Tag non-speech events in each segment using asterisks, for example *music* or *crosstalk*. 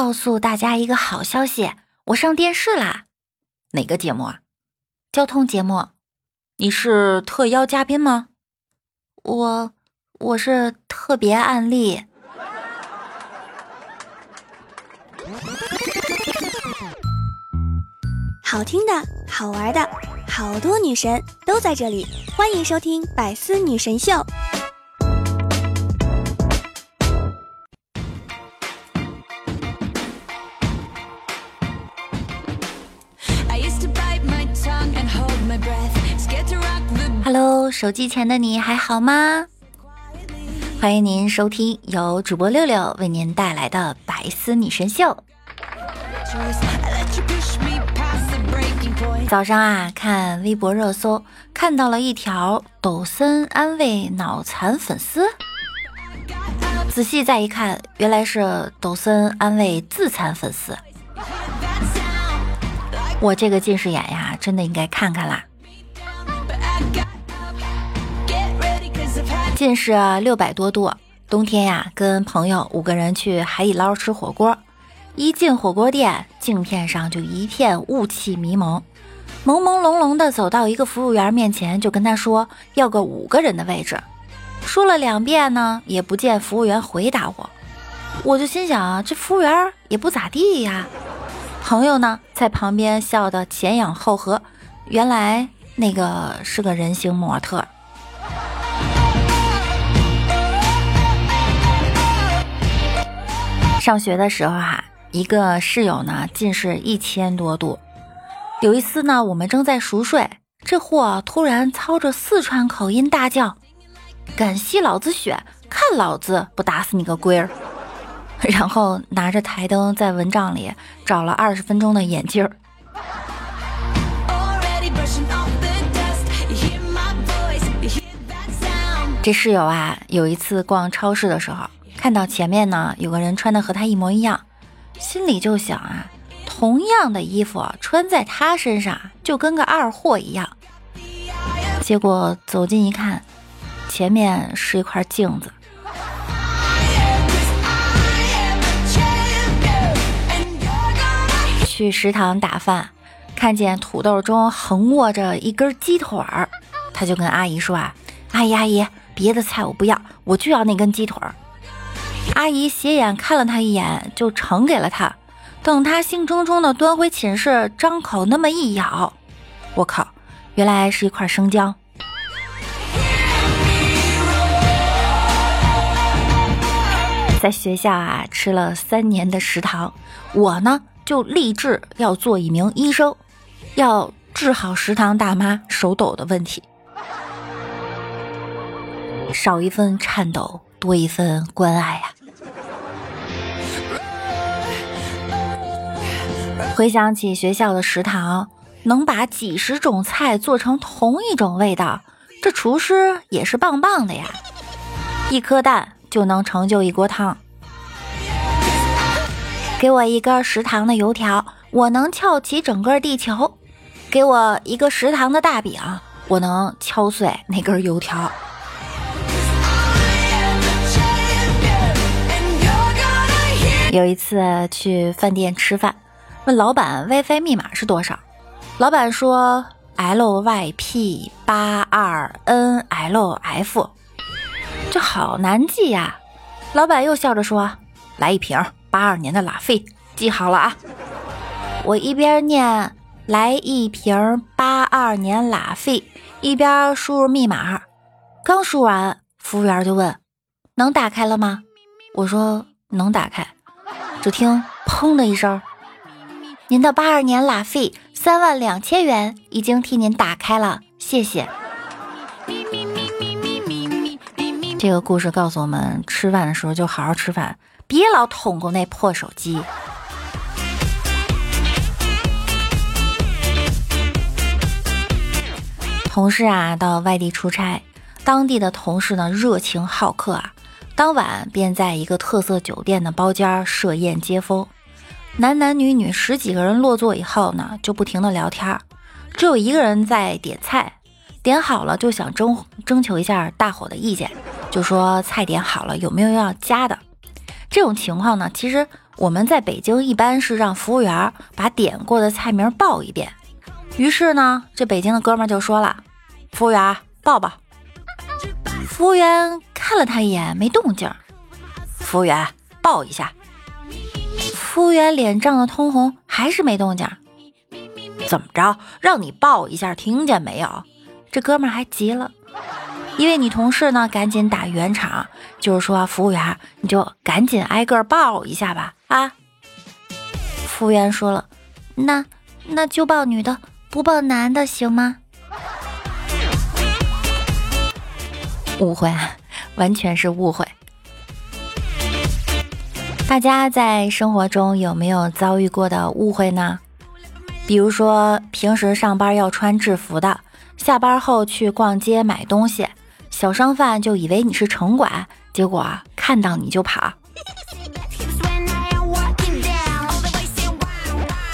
告诉大家一个好消息，我上电视啦！哪个节目啊？交通节目。你是特邀嘉宾吗？我我是特别案例。好听的，好玩的，好多女神都在这里，欢迎收听《百思女神秀》。手机前的你还好吗？欢迎您收听由主播六六为您带来的《百思女神秀》。早上啊，看微博热搜，看到了一条抖森安慰脑残粉丝。仔细再一看，原来是抖森安慰自残粉丝。我这个近视眼呀，真的应该看看啦。近视六百多度，冬天呀，跟朋友五个人去海底捞吃火锅，一进火锅店，镜片上就一片雾气迷蒙，朦朦胧胧的走到一个服务员面前，就跟他说要个五个人的位置，说了两遍呢，也不见服务员回答我，我就心想啊，这服务员也不咋地呀。朋友呢，在旁边笑得前仰后合，原来那个是个人形模特。上学的时候哈，一个室友呢近视一千多度。有一次呢，我们正在熟睡，这货突然操着四川口音大叫：“敢吸老子血，看老子不打死你个龟儿！” *laughs* 然后拿着台灯在蚊帐里找了二十分钟的眼镜儿。这室友啊，有一次逛超市的时候。看到前面呢有个人穿的和他一模一样，心里就想啊，同样的衣服穿在他身上就跟个二货一样。结果走近一看，前面是一块镜子。去食堂打饭，看见土豆中横卧着一根鸡腿儿，他就跟阿姨说啊：“阿姨阿姨，别的菜我不要，我就要那根鸡腿儿。”阿姨斜眼看了他一眼，就盛给了他。等他兴冲冲地端回寝室，张口那么一咬，我靠，原来是一块生姜。在学校啊，吃了三年的食堂，我呢就立志要做一名医生，要治好食堂大妈手抖的问题，少一份颤抖。多一份关爱呀！回想起学校的食堂，能把几十种菜做成同一种味道，这厨师也是棒棒的呀！一颗蛋就能成就一锅汤。给我一根食堂的油条，我能翘起整个地球；给我一个食堂的大饼，我能敲碎那根油条。有一次去饭店吃饭，问老板 WiFi 密码是多少，老板说 LYP 八二 NLF，这好难记呀。老板又笑着说：“来一瓶八二年的拉菲，记好了啊。”我一边念“来一瓶八二年拉菲”，一边输入密码。刚输完，服务员就问：“能打开了吗？”我说：“能打开。”只听“砰”的一声，您的八二年拉菲三万两千元已经替您打开了，谢谢。这个故事告诉我们，吃饭的时候就好好吃饭，别老捅过那破手机。同事啊，到外地出差，当地的同事呢，热情好客啊。当晚便在一个特色酒店的包间设宴接风，男男女女十几个人落座以后呢，就不停的聊天，只有一个人在点菜，点好了就想征征求一下大伙的意见，就说菜点好了有没有要加的。这种情况呢，其实我们在北京一般是让服务员把点过的菜名报一遍。于是呢，这北京的哥们就说了：“服务员报报。”服务员看了他一眼，没动静。服务员报一下。服务员脸涨得通红，还是没动静。怎么着？让你抱一下，听见没有？这哥们儿还急了。一位女同事呢，赶紧打圆场，就是说服务员，你就赶紧挨个抱一下吧。啊！服务员说了，那那就抱女的，不抱男的，行吗？误会，完全是误会。大家在生活中有没有遭遇过的误会呢？比如说，平时上班要穿制服的，下班后去逛街买东西。小商贩就以为你是城管，结果看到你就跑。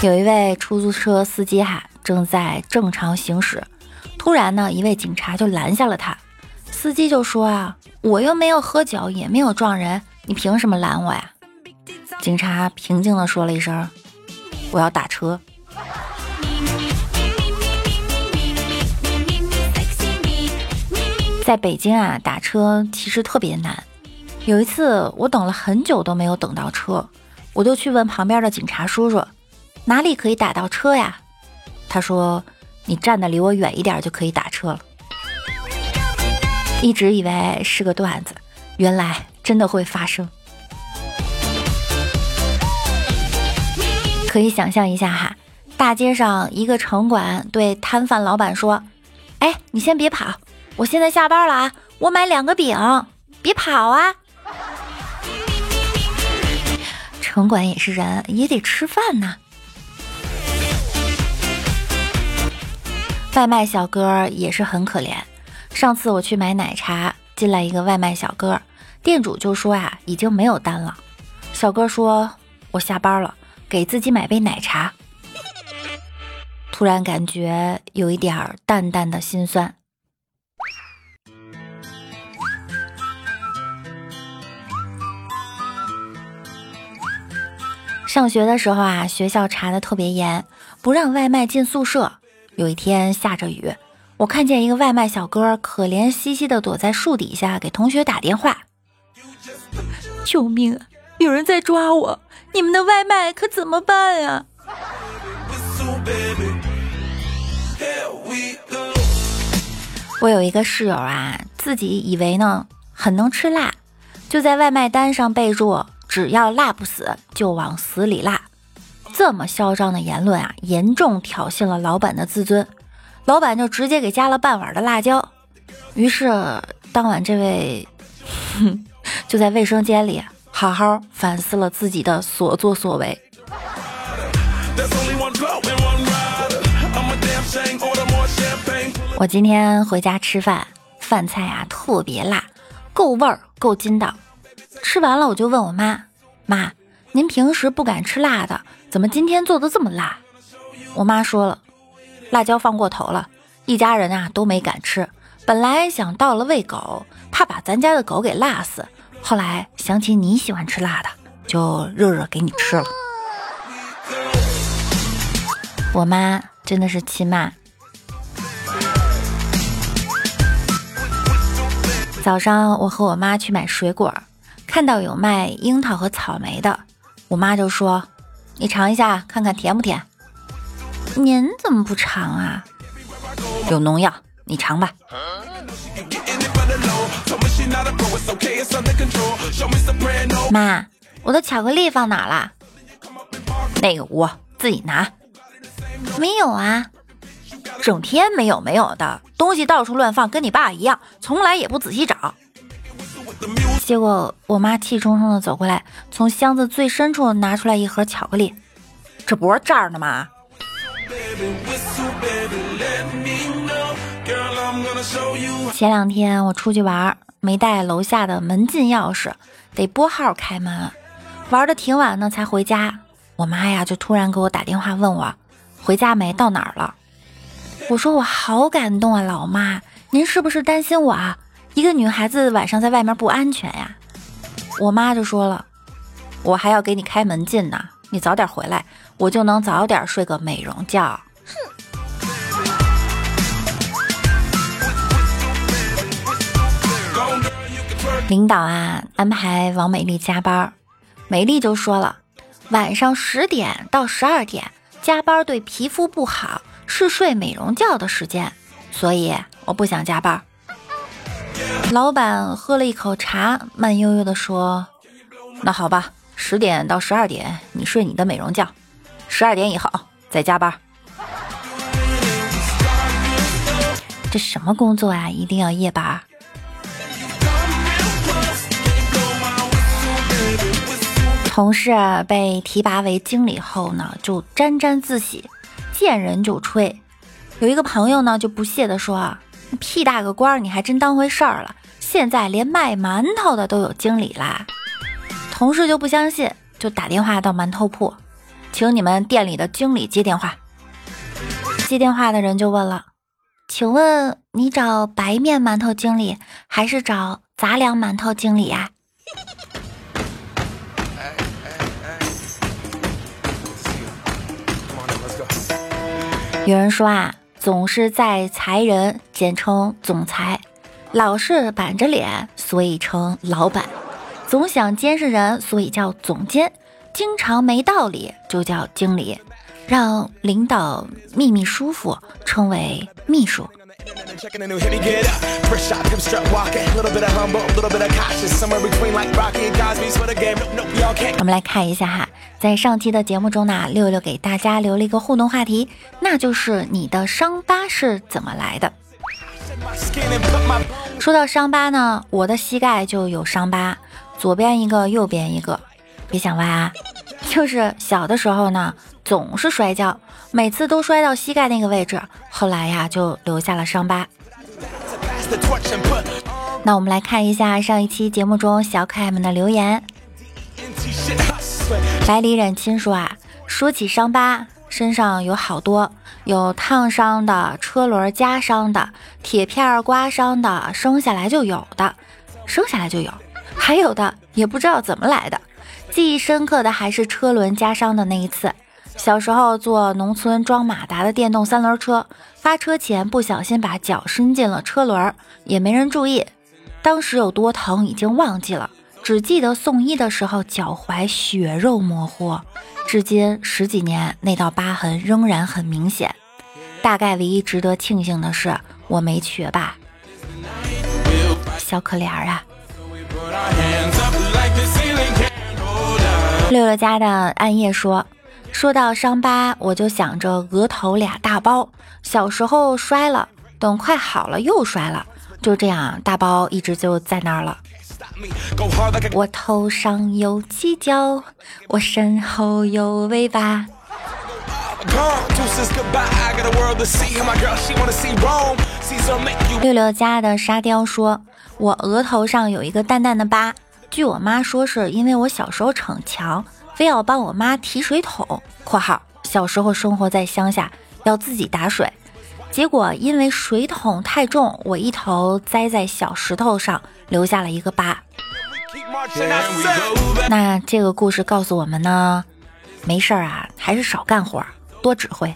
有一位出租车司机哈，正在正常行驶，突然呢，一位警察就拦下了他。司机就说啊，我又没有喝酒，也没有撞人，你凭什么拦我呀？警察平静的说了一声，我要打车。在北京啊，打车其实特别难。有一次，我等了很久都没有等到车，我就去问旁边的警察叔叔，哪里可以打到车呀？他说：“你站的离我远一点就可以打车了。”一直以为是个段子，原来真的会发生。可以想象一下哈，大街上一个城管对摊贩老板说：“哎，你先别跑。”我现在下班了啊，我买两个饼，别跑啊！城管也是人，也得吃饭呐。外卖小哥也是很可怜。上次我去买奶茶，进来一个外卖小哥，店主就说呀，已经没有单了。小哥说：“我下班了，给自己买杯奶茶。”突然感觉有一点淡淡的心酸。上学的时候啊，学校查的特别严，不让外卖进宿舍。有一天下着雨，我看见一个外卖小哥可怜兮兮的躲在树底下给同学打电话：“救命啊！有人在抓我，你们的外卖可怎么办呀？”我有一个室友啊，自己以为呢很能吃辣，就在外卖单上备注。只要辣不死，就往死里辣。这么嚣张的言论啊，严重挑衅了老板的自尊。老板就直接给加了半碗的辣椒。于是当晚，这位哼 *laughs* 就在卫生间里好好反思了自己的所作所为。我今天回家吃饭，饭菜啊特别辣，够味儿，够筋道。吃完了，我就问我妈：“妈，您平时不敢吃辣的，怎么今天做的这么辣？”我妈说了：“辣椒放过头了，一家人啊都没敢吃。本来想到了喂狗，怕把咱家的狗给辣死。后来想起你喜欢吃辣的，就热热给你吃了。”我妈真的是亲妈。早上我和我妈去买水果。看到有卖樱桃和草莓的，我妈就说：“你尝一下，看看甜不甜。”您怎么不尝啊？有农药，你尝吧。妈，我的巧克力放哪了？那个屋自己拿。没有啊，整天没有没有的东西到处乱放，跟你爸一样，从来也不仔细找。结果我妈气冲冲的走过来，从箱子最深处拿出来一盒巧克力。这不是这儿呢吗？前两天我出去玩，没带楼下的门禁钥匙，得拨号开门。玩的挺晚呢，才回家。我妈呀，就突然给我打电话问我回家没，到哪儿了。我说我好感动啊，老妈，您是不是担心我啊？一个女孩子晚上在外面不安全呀，我妈就说了，我还要给你开门禁呢。你早点回来，我就能早点睡个美容觉。哼领导啊，安排王美丽加班，美丽就说了，晚上十点到十二点加班对皮肤不好，是睡美容觉的时间，所以我不想加班。老板喝了一口茶，慢悠悠地说：“那好吧，十点到十二点你睡你的美容觉，十二点以后再加班。”这什么工作啊？一定要夜班？同事被提拔为经理后呢，就沾沾自喜，见人就吹。有一个朋友呢，就不屑地说：“屁大个官，你还真当回事儿了？现在连卖馒头的都有经理啦！”同事就不相信，就打电话到馒头铺，请你们店里的经理接电话。接电话的人就问了：“请问你找白面馒头经理，还是找杂粮馒头经理呀？”有人说啊，总是在裁人，简称总裁；老是板着脸，所以称老板；总想监视人，所以叫总监；经常没道理，就叫经理；让领导秘密舒服，称为秘书。我们来看一下哈，在上期的节目中呢，六六给大家留了一个互动话题，那就是你的伤疤是怎么来的？说到伤疤呢，我的膝盖就有伤疤，左边一个，右边一个，别想歪啊，就是小的时候呢，总是摔跤，每次都摔到膝盖那个位置，后来呀就留下了伤疤。那我们来看一下上一期节目中小可爱们的留言。百里忍亲说啊，说起伤疤，身上有好多，有烫伤的、车轮夹伤的、铁片刮伤的，生下来就有的，生下来就有，还有的也不知道怎么来的。记忆深刻的还是车轮夹伤的那一次。小时候坐农村装马达的电动三轮车，发车前不小心把脚伸进了车轮，也没人注意。当时有多疼已经忘记了，只记得送医的时候脚踝血肉模糊，至今十几年那道疤痕仍然很明显。大概唯一值得庆幸的是我没瘸吧，小可怜儿啊！六六家的暗夜说。说到伤疤，我就想着额头俩大包，小时候摔了，等快好了又摔了，就这样大包一直就在那儿了。我头上有犄角，我身后有尾巴。六六家的沙雕说：“我额头上有一个淡淡的疤，据我妈说是因为我小时候逞强。”非要帮我妈提水桶（括号小时候生活在乡下，要自己打水），结果因为水桶太重，我一头栽在小石头上，留下了一个疤。那这个故事告诉我们呢，没事儿啊，还是少干活，多指挥。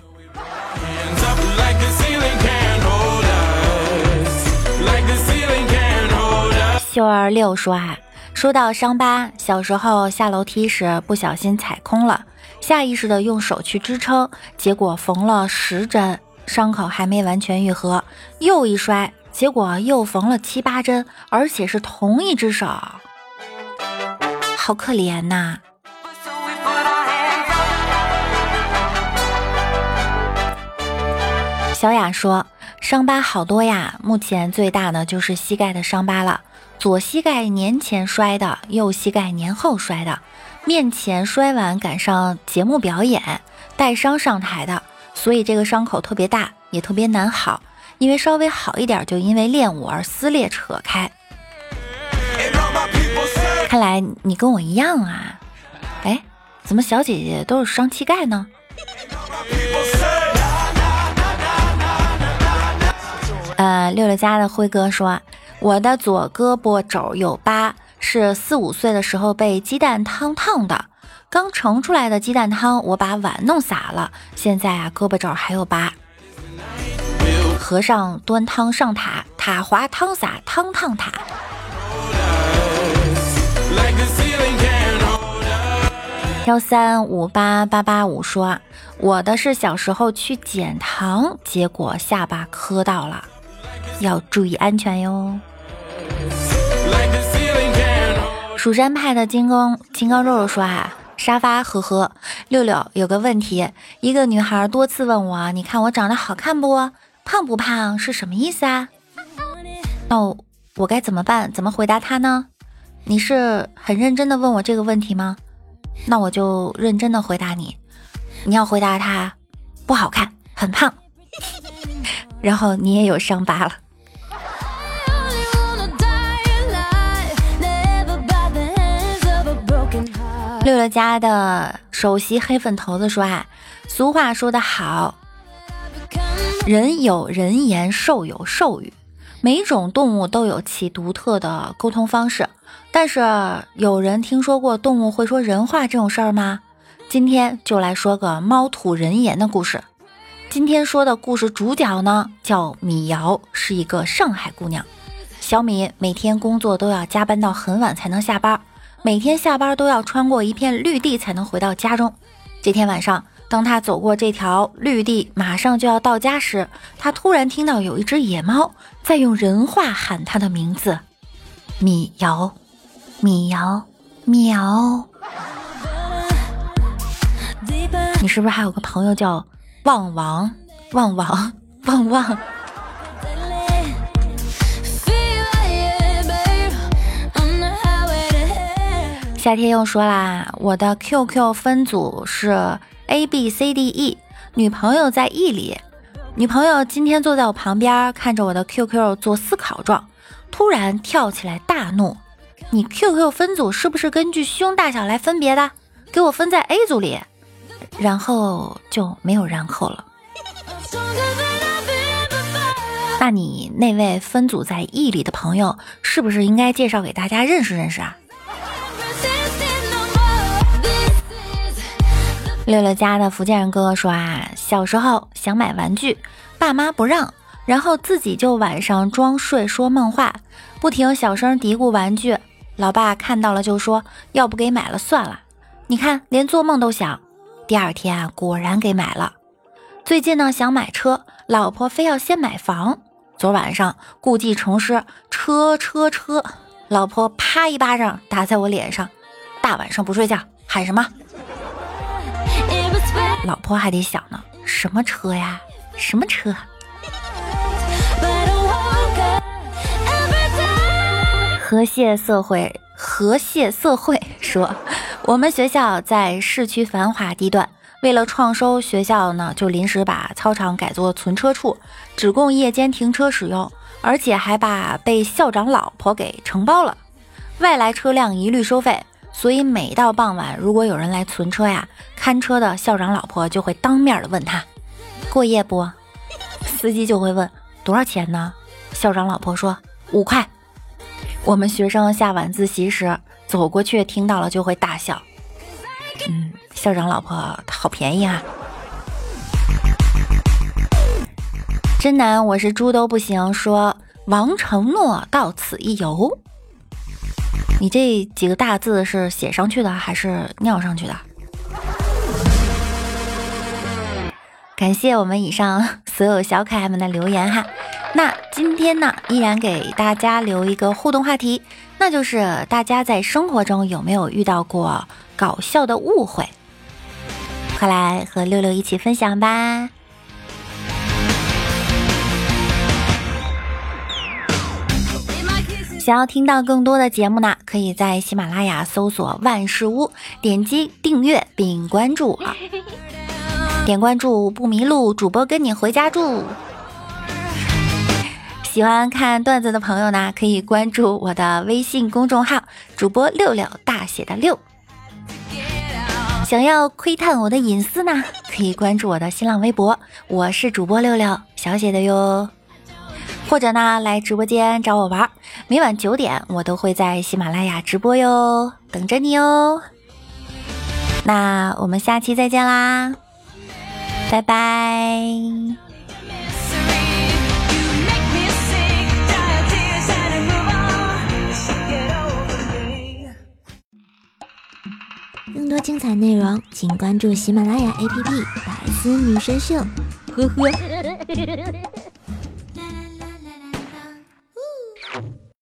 秀儿六说啊。说到伤疤，小时候下楼梯时不小心踩空了，下意识的用手去支撑，结果缝了十针，伤口还没完全愈合，又一摔，结果又缝了七八针，而且是同一只手，好可怜呐！小雅说，伤疤好多呀，目前最大的就是膝盖的伤疤了。左膝盖年前摔的，右膝盖年后摔的，面前摔完赶上节目表演，带伤上台的，所以这个伤口特别大，也特别难好。因为稍微好一点，就因为练舞而撕裂扯开。看来你跟我一样啊！哎，怎么小姐姐都是伤膝盖呢？呃，六六家的辉哥说。我的左胳膊肘有疤，是四五岁的时候被鸡蛋汤烫的，刚盛出来的鸡蛋汤，我把碗弄洒了，现在啊胳膊肘还有疤。和尚端汤上塔，塔滑汤洒，汤烫塔。幺三五八八八五说，我的是小时候去捡糖，结果下巴磕到了，要注意安全哟。蜀山派的金刚金刚肉肉说啊，沙发呵呵，六六有个问题，一个女孩多次问我，你看我长得好看不？胖不胖是什么意思啊？那我该怎么办？怎么回答她呢？你是很认真的问我这个问题吗？那我就认真的回答你，你要回答她不好看，很胖，*laughs* 然后你也有伤疤了。六六家的首席黑粉头子说啊，俗话说得好，人有人言，兽有兽语，每种动物都有其独特的沟通方式。但是有人听说过动物会说人话这种事儿吗？今天就来说个猫吐人言的故事。今天说的故事主角呢叫米瑶，是一个上海姑娘。小米每天工作都要加班到很晚才能下班，每天下班都要穿过一片绿地才能回到家中。这天晚上，当他走过这条绿地，马上就要到家时，他突然听到有一只野猫在用人话喊他的名字：米瑶。米瑶，喵！你是不是还有个朋友叫旺王？旺王，旺旺。夏天又说啦，我的 QQ 分组是 A B C D E，女朋友在 E 里。女朋友今天坐在我旁边，看着我的 QQ 做思考状，突然跳起来大怒。你 QQ 分组是不是根据胸大小来分别的？给我分在 A 组里，然后就没有然后了。那你那位分组在 E 里的朋友，是不是应该介绍给大家认识认识啊？六六家的福建人哥哥说啊，小时候想买玩具，爸妈不让，然后自己就晚上装睡说梦话，不停小声嘀咕玩具。老爸看到了就说：“要不给买了算了。”你看，连做梦都想。第二天啊，果然给买了。最近呢，想买车，老婆非要先买房。昨晚上故技重施，车车车，老婆啪一巴掌打在我脸上。大晚上不睡觉，喊什么？老婆还得想呢，什么车呀？什么车？和谐社会，和谐社会说，我们学校在市区繁华地段，为了创收，学校呢就临时把操场改作存车处，只供夜间停车使用，而且还把被校长老婆给承包了，外来车辆一律收费。所以每到傍晚，如果有人来存车呀，看车的校长老婆就会当面的问他过夜不，司机就会问多少钱呢？校长老婆说五块。我们学生下晚自习时走过去，听到了就会大笑。嗯，校长老婆好便宜啊！真男，我是猪都不行。说王承诺到此一游，你这几个大字是写上去的还是尿上去的？感谢我们以上所有小可爱们的留言哈。那今天呢，依然给大家留一个互动话题，那就是大家在生活中有没有遇到过搞笑的误会？快来和六六一起分享吧！想要听到更多的节目呢，可以在喜马拉雅搜索“万事屋”，点击订阅并关注啊！*laughs* 点关注不迷路，主播跟你回家住。喜欢看段子的朋友呢，可以关注我的微信公众号“主播六六大写的六”。想要窥探我的隐私呢，可以关注我的新浪微博，我是主播六六小写的哟。或者呢来直播间找我玩，每晚九点我都会在喜马拉雅直播哟，等着你哦。那我们下期再见啦，拜拜。更多精彩内容，请关注喜马拉雅 APP《百思女神秀》。呵呵。